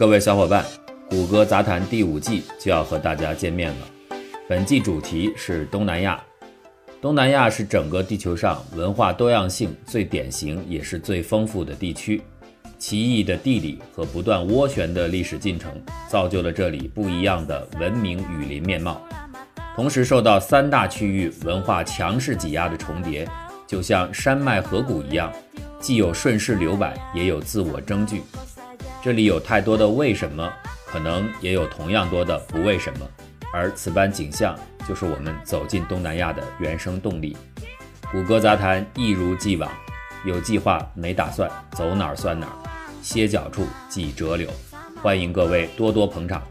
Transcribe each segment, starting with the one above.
各位小伙伴，谷歌杂谈第五季就要和大家见面了。本季主题是东南亚。东南亚是整个地球上文化多样性最典型也是最丰富的地区。奇异的地理和不断涡旋的历史进程，造就了这里不一样的文明雨林面貌。同时受到三大区域文化强势挤压的重叠，就像山脉河谷一样，既有顺势留摆，也有自我争据。这里有太多的为什么，可能也有同样多的不为什么。而此般景象，就是我们走进东南亚的原生动力。谷歌杂谈一如既往，有计划没打算，走哪儿算哪儿。歇脚处即折柳，欢迎各位多多捧场。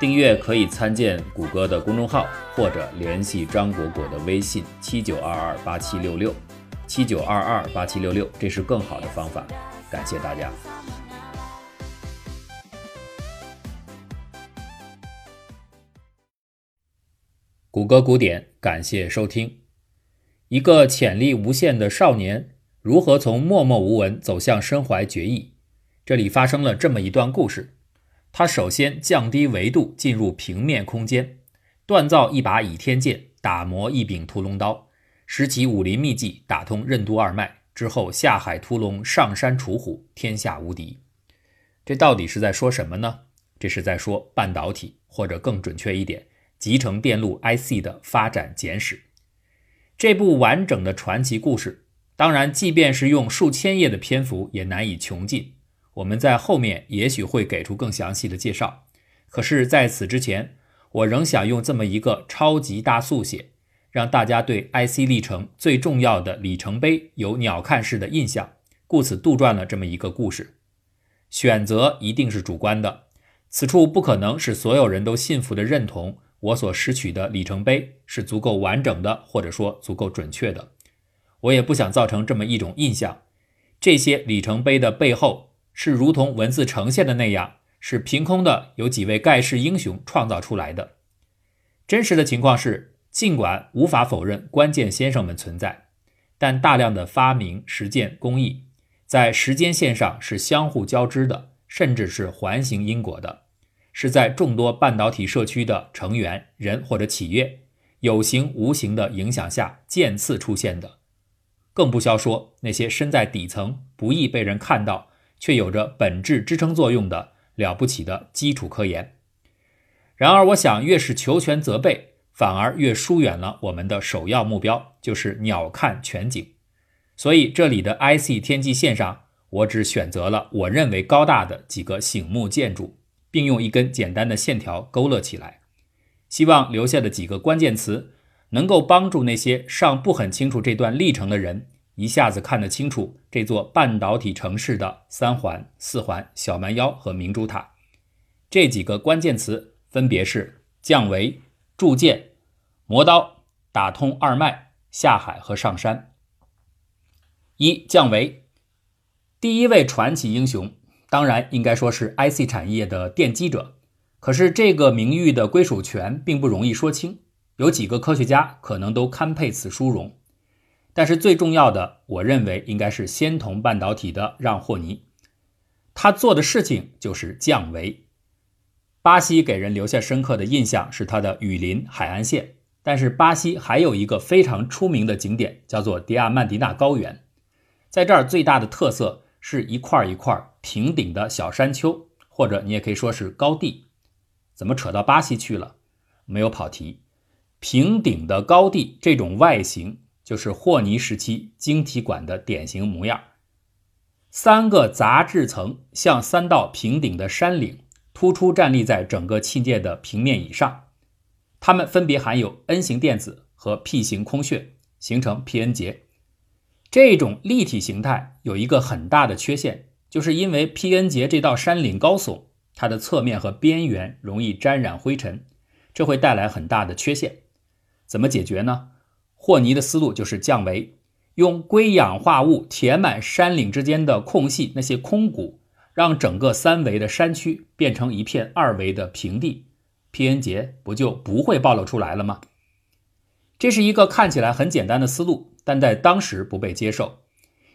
订阅可以参见谷歌的公众号，或者联系张果果的微信七九二二八七六六七九二二八七六六，这是更好的方法。感谢大家。谷歌古典，感谢收听。一个潜力无限的少年，如何从默默无闻走向身怀绝艺？这里发生了这么一段故事：他首先降低维度，进入平面空间，锻造一把倚天剑，打磨一柄屠龙刀，施其武林秘技，打通任督二脉之后，下海屠龙，上山除虎，天下无敌。这到底是在说什么呢？这是在说半导体，或者更准确一点，集成电路 IC 的发展简史。这部完整的传奇故事，当然，即便是用数千页的篇幅，也难以穷尽。我们在后面也许会给出更详细的介绍，可是在此之前，我仍想用这么一个超级大速写，让大家对 IC 历程最重要的里程碑有鸟瞰式的印象，故此杜撰了这么一个故事。选择一定是主观的，此处不可能使所有人都信服的认同我所拾取的里程碑是足够完整的，或者说足够准确的。我也不想造成这么一种印象，这些里程碑的背后。是如同文字呈现的那样，是凭空的，有几位盖世英雄创造出来的。真实的情况是，尽管无法否认关键先生们存在，但大量的发明、实践、工艺在时间线上是相互交织的，甚至是环形因果的，是在众多半导体社区的成员人或者企业有形无形的影响下渐次出现的。更不消说那些身在底层、不易被人看到。却有着本质支撑作用的了不起的基础科研。然而，我想越是求全责备，反而越疏远了我们的首要目标，就是鸟瞰全景。所以，这里的 IC 天际线上，我只选择了我认为高大的几个醒目建筑，并用一根简单的线条勾勒起来。希望留下的几个关键词，能够帮助那些尚不很清楚这段历程的人。一下子看得清楚这座半导体城市的三环、四环、小蛮腰和明珠塔，这几个关键词分别是降维、铸剑、磨刀、打通二脉、下海和上山。一降维，第一位传奇英雄，当然应该说是 IC 产业的奠基者。可是这个名誉的归属权并不容易说清，有几个科学家可能都堪配此殊荣。但是最重要的，我认为应该是仙童半导体的让·霍尼，他做的事情就是降维。巴西给人留下深刻的印象是它的雨林海岸线，但是巴西还有一个非常出名的景点，叫做迪亚曼迪纳高原。在这儿最大的特色是一块一块平顶的小山丘，或者你也可以说是高地。怎么扯到巴西去了？没有跑题。平顶的高地这种外形。就是霍尼时期晶体管的典型模样，三个杂质层像三道平顶的山岭，突出站立在整个器件的平面以上。它们分别含有 N 型电子和 P 型空穴，形成 P-N 结。这种立体形态有一个很大的缺陷，就是因为 P-N 结这道山岭高耸，它的侧面和边缘容易沾染灰尘，这会带来很大的缺陷。怎么解决呢？霍尼的思路就是降维，用硅氧化物填满山岭之间的空隙，那些空谷，让整个三维的山区变成一片二维的平地，P-N 结不就不会暴露出来了吗？这是一个看起来很简单的思路，但在当时不被接受。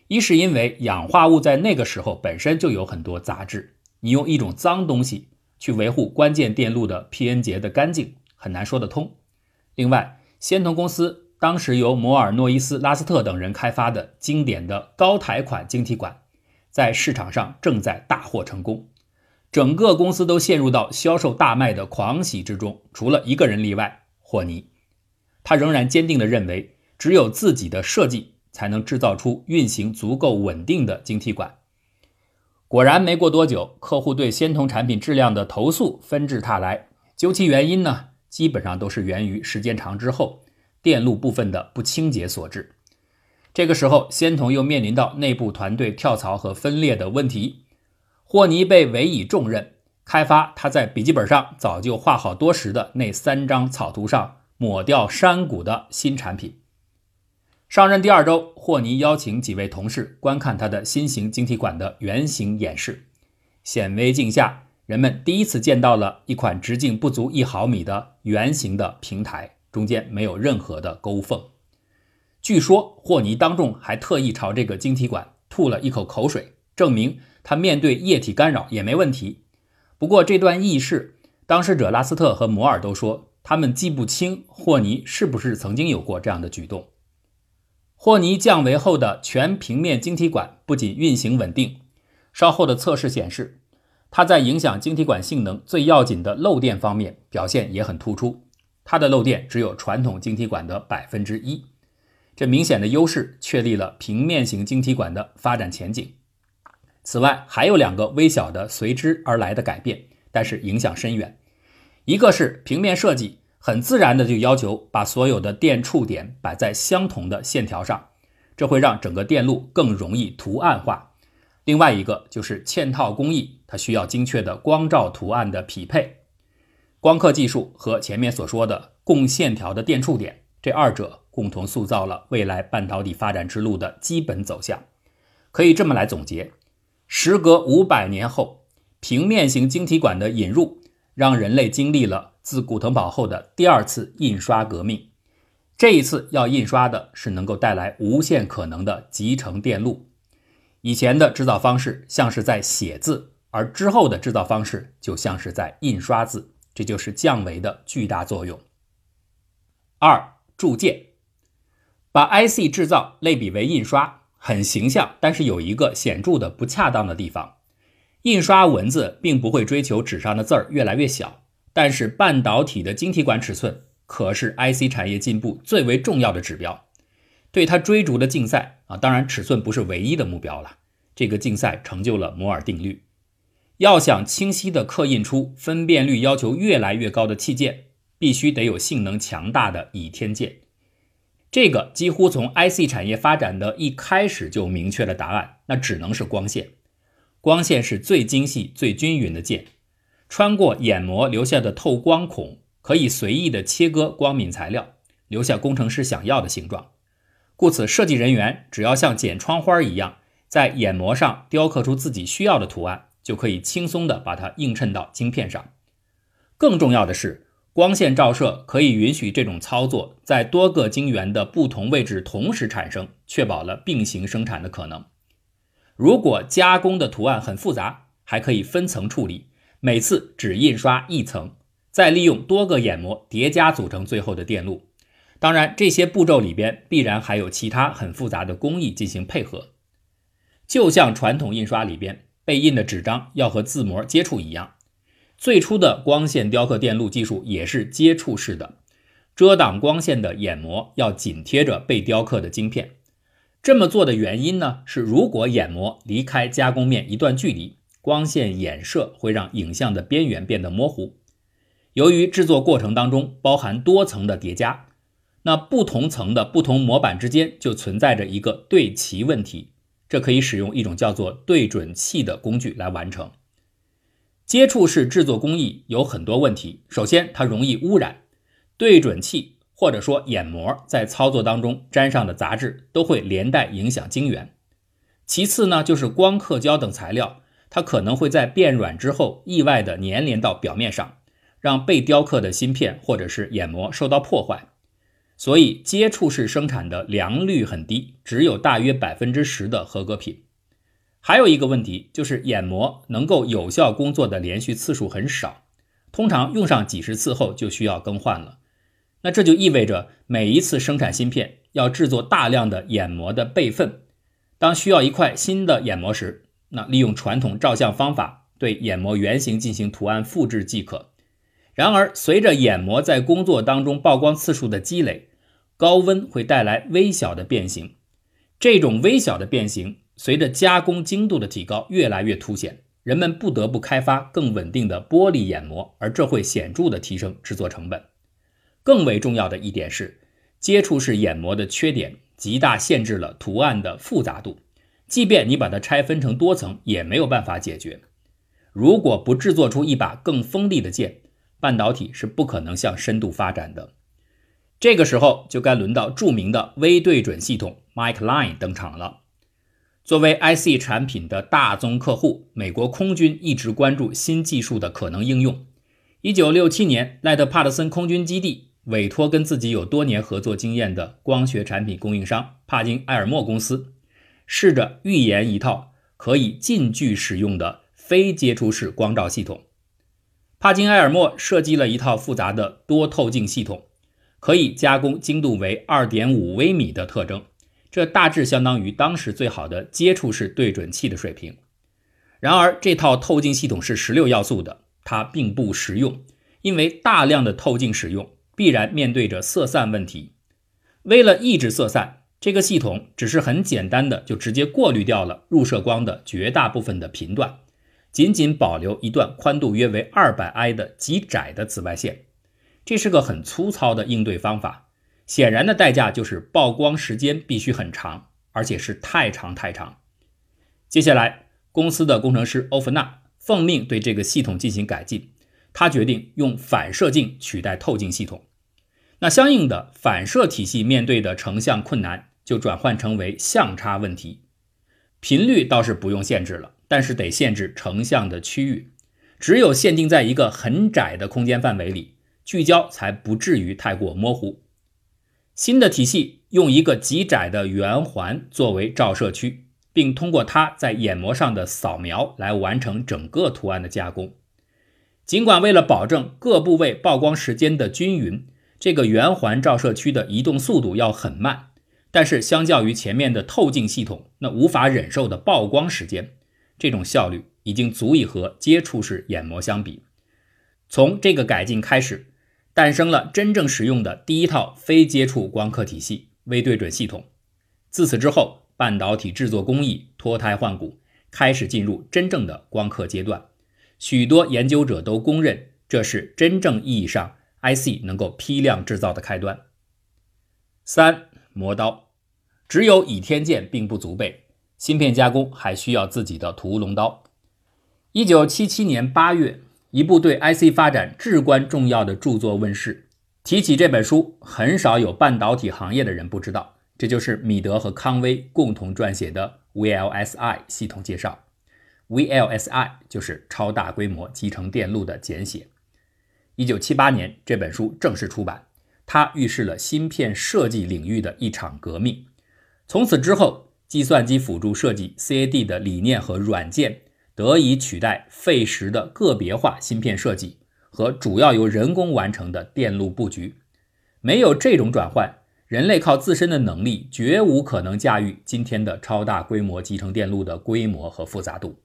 一是因为氧化物在那个时候本身就有很多杂质，你用一种脏东西去维护关键电路的 P-N 节的干净，很难说得通。另外，仙童公司当时由摩尔诺伊斯、拉斯特等人开发的经典的高台款晶体管，在市场上正在大获成功，整个公司都陷入到销售大卖的狂喜之中，除了一个人例外，霍尼。他仍然坚定地认为，只有自己的设计才能制造出运行足够稳定的晶体管。果然，没过多久，客户对仙童产品质量的投诉纷至沓来。究其原因呢，基本上都是源于时间长之后电路部分的不清洁所致。这个时候，仙童又面临到内部团队跳槽和分裂的问题。霍尼被委以重任，开发他在笔记本上早就画好多时的那三张草图上。抹掉山谷的新产品。上任第二周，霍尼邀请几位同事观看他的新型晶体管的原型演示。显微镜下，人们第一次见到了一款直径不足一毫米的圆形的平台，中间没有任何的沟缝。据说，霍尼当众还特意朝这个晶体管吐了一口口水，证明他面对液体干扰也没问题。不过，这段轶事，当事者拉斯特和摩尔都说。他们记不清霍尼是不是曾经有过这样的举动。霍尼降维后的全平面晶体管不仅运行稳定，稍后的测试显示，它在影响晶体管性能最要紧的漏电方面表现也很突出。它的漏电只有传统晶体管的百分之一，这明显的优势确立了平面型晶体管的发展前景。此外，还有两个微小的随之而来的改变，但是影响深远。一个是平面设计很自然的就要求把所有的电触点摆在相同的线条上，这会让整个电路更容易图案化。另外一个就是嵌套工艺，它需要精确的光照图案的匹配。光刻技术和前面所说的共线条的电触点，这二者共同塑造了未来半导体发展之路的基本走向。可以这么来总结：时隔五百年后，平面型晶体管的引入。让人类经历了自古腾堡后的第二次印刷革命。这一次要印刷的是能够带来无限可能的集成电路。以前的制造方式像是在写字，而之后的制造方式就像是在印刷字，这就是降维的巨大作用。二铸件，把 IC 制造类比为印刷，很形象，但是有一个显著的不恰当的地方。印刷文字并不会追求纸上的字儿越来越小，但是半导体的晶体管尺寸可是 IC 产业进步最为重要的指标。对它追逐的竞赛啊，当然尺寸不是唯一的目标了。这个竞赛成就了摩尔定律：要想清晰地刻印出分辨率要求越来越高的器件，必须得有性能强大的倚天剑。这个几乎从 IC 产业发展的一开始就明确了答案，那只能是光线。光线是最精细、最均匀的键，穿过眼膜留下的透光孔可以随意的切割光敏材料，留下工程师想要的形状。故此，设计人员只要像剪窗花一样，在眼膜上雕刻出自己需要的图案，就可以轻松的把它映衬到晶片上。更重要的是，光线照射可以允许这种操作在多个晶圆的不同位置同时产生，确保了并行生产的可能。如果加工的图案很复杂，还可以分层处理，每次只印刷一层，再利用多个眼膜叠加组成最后的电路。当然，这些步骤里边必然还有其他很复杂的工艺进行配合，就像传统印刷里边被印的纸张要和字膜接触一样。最初的光线雕刻电路技术也是接触式的，遮挡光线的眼膜要紧贴着被雕刻的晶片。这么做的原因呢，是如果眼膜离开加工面一段距离，光线衍射会让影像的边缘变得模糊。由于制作过程当中包含多层的叠加，那不同层的不同模板之间就存在着一个对齐问题，这可以使用一种叫做对准器的工具来完成。接触式制作工艺有很多问题，首先它容易污染对准器。或者说眼膜在操作当中沾上的杂质都会连带影响晶圆。其次呢，就是光刻胶等材料，它可能会在变软之后意外的粘连到表面上，让被雕刻的芯片或者是眼膜受到破坏。所以接触式生产的良率很低，只有大约百分之十的合格品。还有一个问题就是眼膜能够有效工作的连续次数很少，通常用上几十次后就需要更换了。那这就意味着每一次生产芯片要制作大量的眼膜的备份。当需要一块新的眼膜时，那利用传统照相方法对眼膜原型进行图案复制即可。然而，随着眼膜在工作当中曝光次数的积累，高温会带来微小的变形。这种微小的变形随着加工精度的提高越来越凸显，人们不得不开发更稳定的玻璃眼膜，而这会显著的提升制作成本。更为重要的一点是，接触式眼膜的缺点极大限制了图案的复杂度，即便你把它拆分成多层，也没有办法解决。如果不制作出一把更锋利的剑，半导体是不可能向深度发展的。这个时候就该轮到著名的微对准系统 Mike Line 登场了。作为 IC 产品的大宗客户，美国空军一直关注新技术的可能应用。1967年，赖特帕特森空军基地委托跟自己有多年合作经验的光学产品供应商帕金埃尔默公司，试着预研一套可以近距使用的非接触式光照系统。帕金埃尔默设计了一套复杂的多透镜系统，可以加工精度为二点五微米的特征，这大致相当于当时最好的接触式对准器的水平。然而，这套透镜系统是十六要素的，它并不实用，因为大量的透镜使用必然面对着色散问题。为了抑制色散，这个系统只是很简单的就直接过滤掉了入射光的绝大部分的频段。仅仅保留一段宽度约为二百 i 的极窄的紫外线，这是个很粗糙的应对方法。显然的代价就是曝光时间必须很长，而且是太长太长。接下来，公司的工程师欧弗纳奉命对这个系统进行改进，他决定用反射镜取代透镜系统。那相应的反射体系面对的成像困难就转换成为相差问题，频率倒是不用限制了。但是得限制成像的区域，只有限定在一个很窄的空间范围里，聚焦才不至于太过模糊。新的体系用一个极窄的圆环作为照射区，并通过它在眼膜上的扫描来完成整个图案的加工。尽管为了保证各部位曝光时间的均匀，这个圆环照射区的移动速度要很慢，但是相较于前面的透镜系统那无法忍受的曝光时间。这种效率已经足以和接触式眼膜相比。从这个改进开始，诞生了真正使用的第一套非接触光刻体系——微对准系统。自此之后，半导体制作工艺脱胎换骨，开始进入真正的光刻阶段。许多研究者都公认，这是真正意义上 IC 能够批量制造的开端。三磨刀，只有倚天剑并不足备。芯片加工还需要自己的屠龙刀。一九七七年八月，一部对 IC 发展至关重要的著作问世。提起这本书，很少有半导体行业的人不知道，这就是米德和康威共同撰写的 VLSI 系统介绍。VLSI 就是超大规模集成电路的简写。一九七八年，这本书正式出版，它预示了芯片设计领域的一场革命。从此之后。计算机辅助设计 （CAD） 的理念和软件得以取代费时的个别化芯片设计和主要由人工完成的电路布局。没有这种转换，人类靠自身的能力绝无可能驾驭今天的超大规模集成电路的规模和复杂度。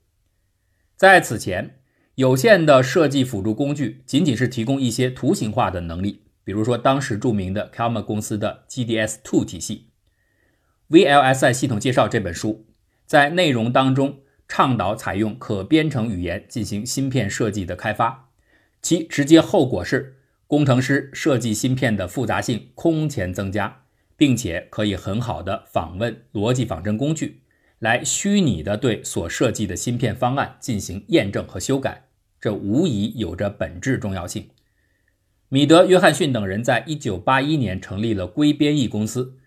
在此前，有限的设计辅助工具仅仅是提供一些图形化的能力，比如说当时著名的 c a l m a 公司的 GDS2 体系。VLSI 系统介绍这本书，在内容当中倡导采用可编程语言进行芯片设计的开发，其直接后果是工程师设计芯片的复杂性空前增加，并且可以很好的访问逻辑仿真工具，来虚拟的对所设计的芯片方案进行验证和修改，这无疑有着本质重要性。米德·约翰逊等人在1981年成立了硅编译公司。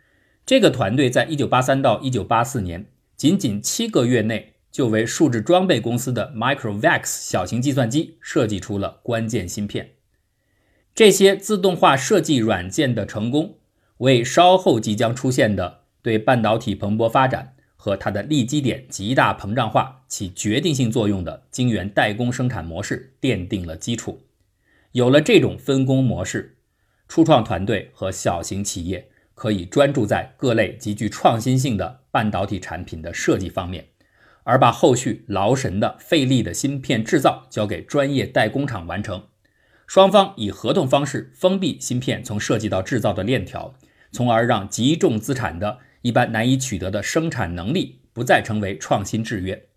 这个团队在1983到1984年，仅仅七个月内，就为数字装备公司的 Microvax 小型计算机设计出了关键芯片。这些自动化设计软件的成功，为稍后即将出现的对半导体蓬勃发展和它的立基点极大膨胀化起决定性作用的晶圆代工生产模式奠定了基础。有了这种分工模式，初创团队和小型企业可以专注在各类极具创新性的半导体产品的设计方面，而把后续劳神的费力的芯片制造交给专业代工厂完成。双方以合同方式封闭芯片从设计到制造的链条，从而让极重资产的。一般难以取得的生产能力不再成为创新制约，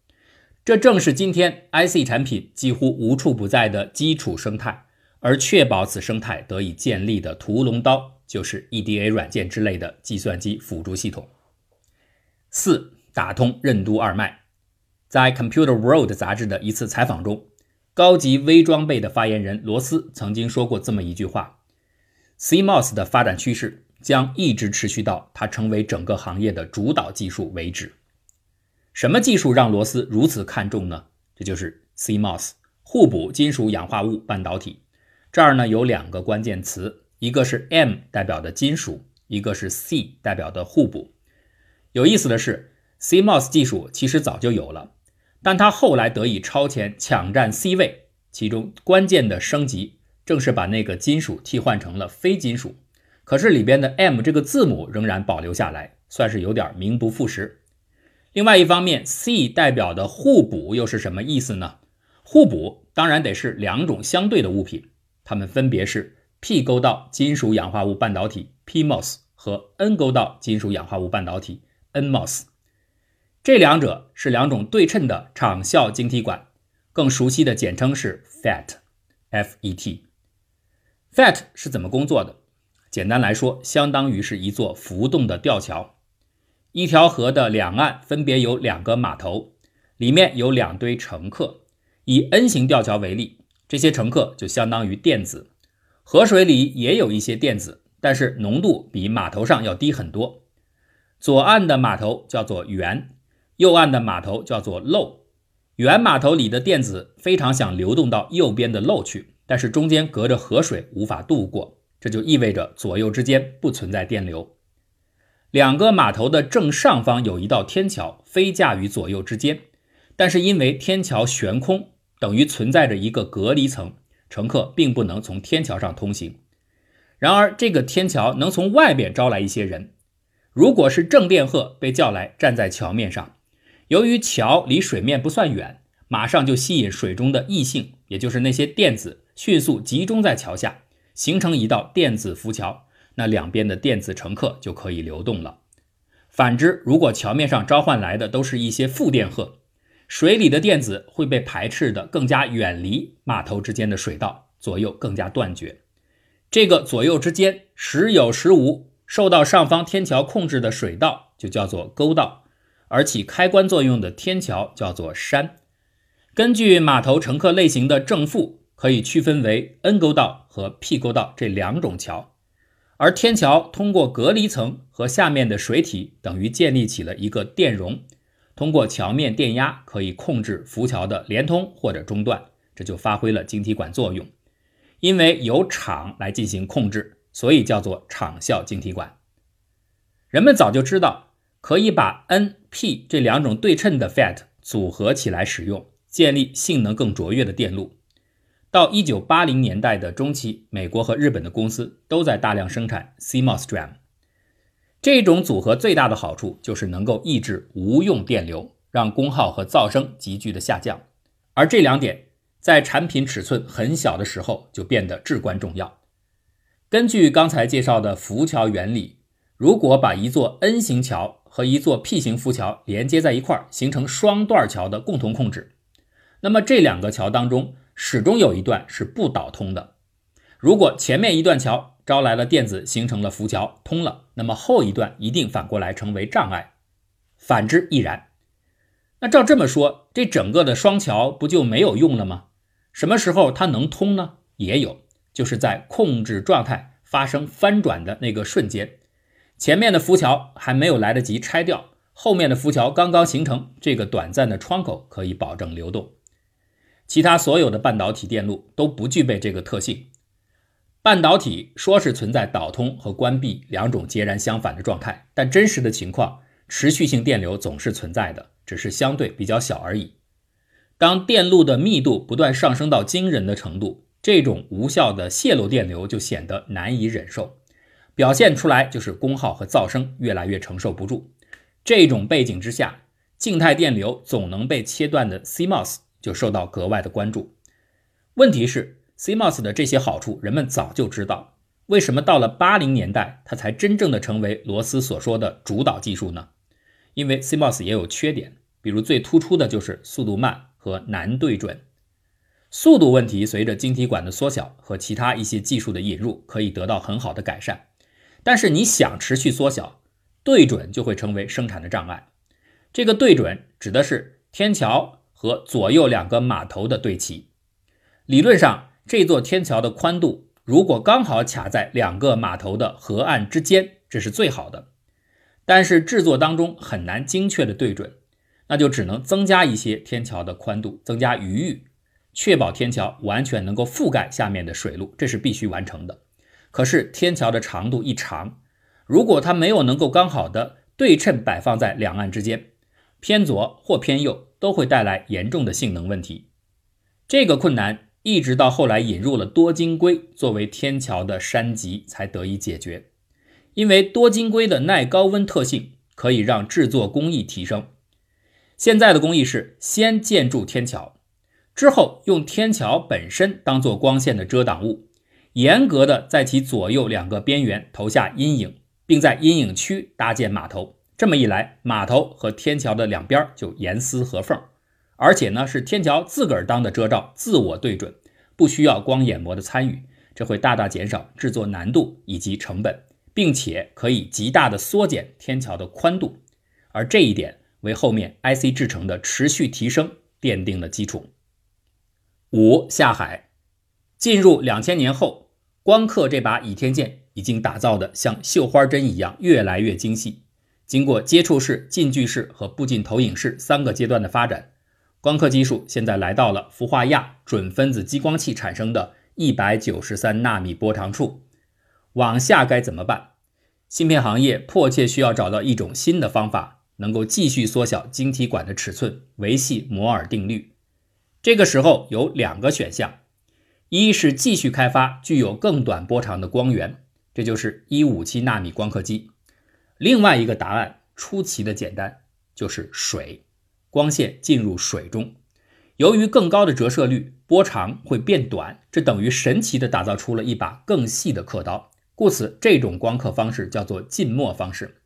这正是今天 IC 产品几乎无处不在的基础生态。而确保此生态得以建立的屠龙刀，就是 EDA 软件之类的计算机辅助系统。四、打通任督二脉。在《Computer World》杂志的一次采访中，高级微装备的发言人罗斯曾经说过这么一句话：“CMOS 的发展趋势。”将一直持续到它成为整个行业的主导技术为止。什么技术让罗斯如此看重呢？这就是 CMOS 互补金属氧化物半导体。这儿呢有两个关键词，一个是 M 代表的金属，一个是 C 代表的互补。有意思的是，CMOS 技术其实早就有了，但它后来得以超前抢占 C 位，其中关键的升级正是把那个金属替换成了非金属。可是里边的 M 这个字母仍然保留下来，算是有点名不副实。另外一方面，C 代表的互补又是什么意思呢？互补当然得是两种相对的物品，它们分别是 P 沟道金属氧化物半导体 PMOS 和 N 沟道金属氧化物半导体 NMOS。这两者是两种对称的场效晶体管，更熟悉的简称是 FET。FET 是怎么工作的？简单来说，相当于是一座浮动的吊桥。一条河的两岸分别有两个码头，里面有两堆乘客。以 N 型吊桥为例，这些乘客就相当于电子。河水里也有一些电子，但是浓度比码头上要低很多。左岸的码头叫做圆，右岸的码头叫做漏。圆码头里的电子非常想流动到右边的漏去，但是中间隔着河水，无法渡过。这就意味着左右之间不存在电流。两个码头的正上方有一道天桥，飞架于左右之间，但是因为天桥悬空，等于存在着一个隔离层，乘客并不能从天桥上通行。然而，这个天桥能从外边招来一些人。如果是正电荷被叫来站在桥面上，由于桥离水面不算远，马上就吸引水中的异性，也就是那些电子，迅速集中在桥下。形成一道电子浮桥，那两边的电子乘客就可以流动了。反之，如果桥面上召唤来的都是一些负电荷，水里的电子会被排斥的更加远离码头之间的水道，左右更加断绝。这个左右之间时有时无，受到上方天桥控制的水道就叫做沟道，而起开关作用的天桥叫做山。根据码头乘客类型的正负。可以区分为 N 沟道和 P 沟道这两种桥，而天桥通过隔离层和下面的水体，等于建立起了一个电容，通过桥面电压可以控制浮桥的连通或者中断，这就发挥了晶体管作用。因为由场来进行控制，所以叫做场效晶体管。人们早就知道可以把 N、P 这两种对称的 FET 组合起来使用，建立性能更卓越的电路。到一九八零年代的中期，美国和日本的公司都在大量生产 CMOS DRAM。这种组合最大的好处就是能够抑制无用电流，让功耗和噪声急剧的下降。而这两点在产品尺寸很小的时候就变得至关重要。根据刚才介绍的浮桥原理，如果把一座 N 型桥和一座 P 型浮桥连接在一块儿，形成双段桥的共同控制，那么这两个桥当中。始终有一段是不导通的。如果前面一段桥招来了电子，形成了浮桥通了，那么后一段一定反过来成为障碍，反之亦然。那照这么说，这整个的双桥不就没有用了吗？什么时候它能通呢？也有，就是在控制状态发生翻转的那个瞬间，前面的浮桥还没有来得及拆掉，后面的浮桥刚刚形成，这个短暂的窗口可以保证流动。其他所有的半导体电路都不具备这个特性。半导体说是存在导通和关闭两种截然相反的状态，但真实的情况持续性电流总是存在的，只是相对比较小而已。当电路的密度不断上升到惊人的程度，这种无效的泄漏电流就显得难以忍受，表现出来就是功耗和噪声越来越承受不住。这种背景之下，静态电流总能被切断的 CMOS 就受到格外的关注。问题是，CMOS 的这些好处人们早就知道，为什么到了八零年代它才真正的成为罗斯所说的主导技术呢？因为 CMOS 也有缺点，比如最突出的就是速度慢和难对准。速度问题随着晶体管的缩小和其他一些技术的引入可以得到很好的改善，但是你想持续缩小，对准就会成为生产的障碍。这个对准指的是天桥和左右两个码头的对齐。理论上，这座天桥的宽度如果刚好卡在两个码头的河岸之间，这是最好的。但是制作当中很难精确的对准，那就只能增加一些天桥的宽度，增加余裕。确保天桥完全能够覆盖下面的水路，这是必须完成的。可是天桥的长度一长，如果它没有能够刚好的对称摆放在两岸之间，偏左或偏右都会带来严重的性能问题。这个困难一直到后来引入了多晶硅作为天桥的山脊才得以解决。因为多晶硅的耐高温特性可以让制作工艺提升。现在的工艺是先建筑天桥。之后，用天桥本身当做光线的遮挡物，严格的在其左右两个边缘投下阴影，并在阴影区搭建码头。这么一来，码头和天桥的两边就严丝合缝，而且呢是天桥自个儿当的遮罩，自我对准，不需要光眼膜的参与，这会大大减少制作难度以及成本，并且可以极大的缩减天桥的宽度，而这一点为后面 IC 制成的持续提升奠定了基础。五下海，进入两千年后，光刻这把倚天剑已经打造的像绣花针一样越来越精细。经过接触式、近距式和步进投影式三个阶段的发展，光刻技术现在来到了氟化亚准分子激光器产生的一百九十三纳米波长处。往下该怎么办？芯片行业迫切需要找到一种新的方法，能够继续缩小晶体管的尺寸，维系摩尔定律。这个时候有两个选项，一是继续开发具有更短波长的光源，这就是一五七纳米光刻机；另外一个答案出奇的简单，就是水，光线进入水中，由于更高的折射率，波长会变短，这等于神奇的打造出了一把更细的刻刀，故此这种光刻方式叫做浸没方式。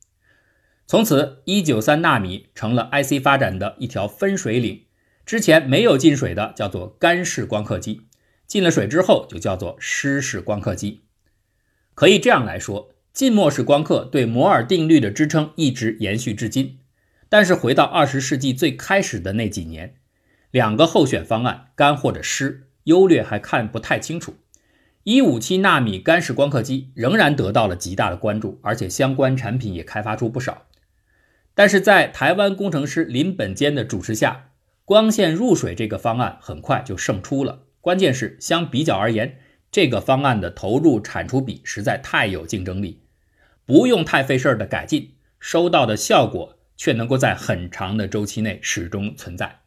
从此，一九三纳米成了 IC 发展的一条分水岭。之前没有进水的叫做干式光刻机，进了水之后就叫做湿式光刻机。可以这样来说，浸没式光刻对摩尔定律的支撑一直延续至今。但是回到二十世纪最开始的那几年，两个候选方案干或者湿优劣还看不太清楚。一五七纳米干式光刻机仍然得到了极大的关注，而且相关产品也开发出不少。但是在台湾工程师林本坚的主持下，光线入水这个方案很快就胜出了，关键是相比较而言，这个方案的投入产出比实在太有竞争力，不用太费事儿的改进，收到的效果却能够在很长的周期内始终存在。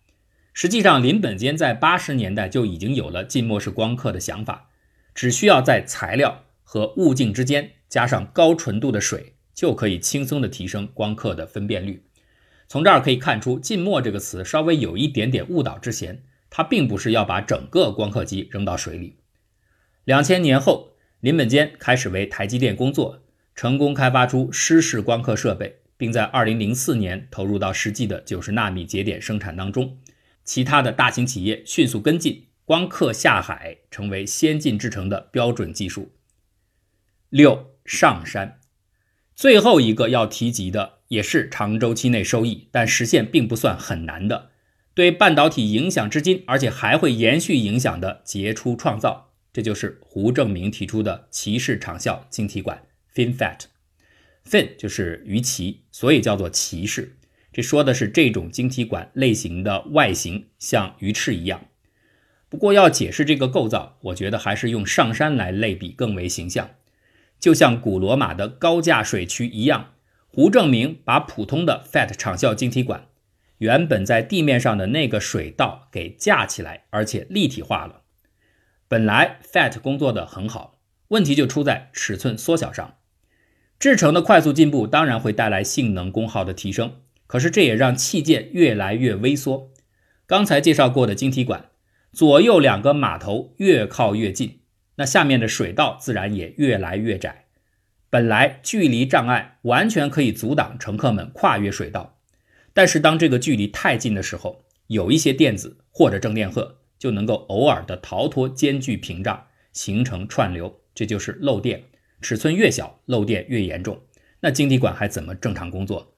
实际上，林本坚在八十年代就已经有了浸没式光刻的想法，只需要在材料和物镜之间加上高纯度的水，就可以轻松的提升光刻的分辨率。从这儿可以看出，“浸没”这个词稍微有一点点误导之嫌，它并不是要把整个光刻机扔到水里。两千年后，林本坚开始为台积电工作，成功开发出湿式光刻设备，并在二零零四年投入到实际的九十纳米节点生产当中。其他的大型企业迅速跟进，光刻下海成为先进制程的标准技术。六上山，最后一个要提及的。也是长周期内收益，但实现并不算很难的。对半导体影响至今，而且还会延续影响的杰出创造，这就是胡正明提出的骑士长效晶体管 FinFET。Fin 就是鱼鳍，所以叫做骑士。这说的是这种晶体管类型的外形像鱼翅一样。不过要解释这个构造，我觉得还是用上山来类比更为形象，就像古罗马的高架水渠一样。胡正明把普通的 FAT 场效晶体管原本在地面上的那个水道给架起来，而且立体化了。本来 FAT 工作的很好，问题就出在尺寸缩小上。制程的快速进步当然会带来性能功耗的提升，可是这也让器件越来越微缩。刚才介绍过的晶体管，左右两个码头越靠越近，那下面的水道自然也越来越窄。本来距离障碍完全可以阻挡乘客们跨越水道，但是当这个距离太近的时候，有一些电子或者正电荷就能够偶尔的逃脱间距屏障，形成串流，这就是漏电。尺寸越小，漏电越严重，那晶体管还怎么正常工作？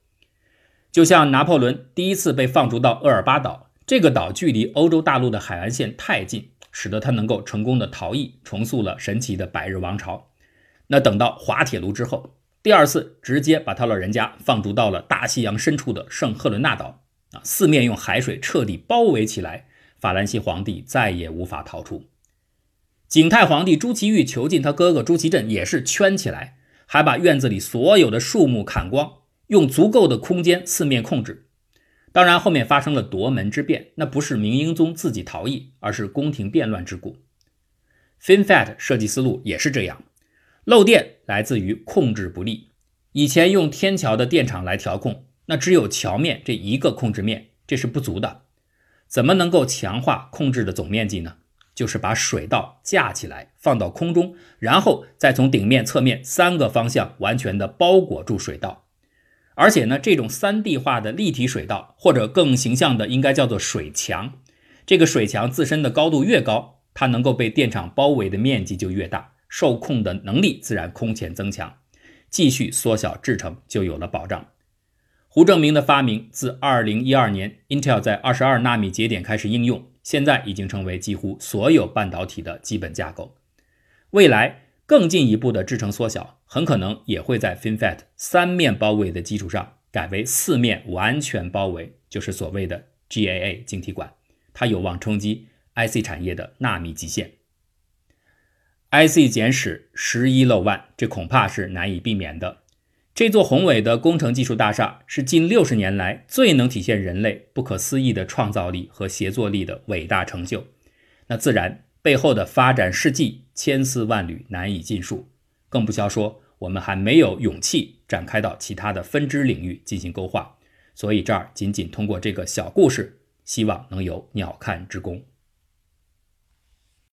就像拿破仑第一次被放逐到厄尔巴岛，这个岛距离欧洲大陆的海岸线太近，使得他能够成功的逃逸，重塑了神奇的百日王朝。那等到滑铁卢之后，第二次直接把他老人家放逐到了大西洋深处的圣赫伦纳岛啊，四面用海水彻底包围起来，法兰西皇帝再也无法逃出。景泰皇帝朱祁钰囚禁他哥哥朱祁镇也是圈起来，还把院子里所有的树木砍光，用足够的空间四面控制。当然后面发生了夺门之变，那不是明英宗自己逃逸，而是宫廷变乱之故。FinFET 设计思路也是这样。漏电来自于控制不力。以前用天桥的电场来调控，那只有桥面这一个控制面，这是不足的。怎么能够强化控制的总面积呢？就是把水道架起来，放到空中，然后再从顶面、侧面三个方向完全的包裹住水道。而且呢，这种三 D 化的立体水道，或者更形象的，应该叫做水墙。这个水墙自身的高度越高，它能够被电场包围的面积就越大。受控的能力自然空前增强，继续缩小制程就有了保障。胡正明的发明自2012年 Intel 在22纳米节点开始应用，现在已经成为几乎所有半导体的基本架构。未来更进一步的制程缩小，很可能也会在 FinFET 三面包围的基础上改为四面完全包围，就是所谓的 GAA 晶体管，它有望冲击 IC 产业的纳米极限。IC 简史十一漏万，这恐怕是难以避免的。这座宏伟的工程技术大厦是近六十年来最能体现人类不可思议的创造力和协作力的伟大成就。那自然背后的发展事迹千丝万缕，难以尽数。更不消说，我们还没有勇气展开到其他的分支领域进行勾画。所以这儿仅仅通过这个小故事，希望能有鸟瞰之功。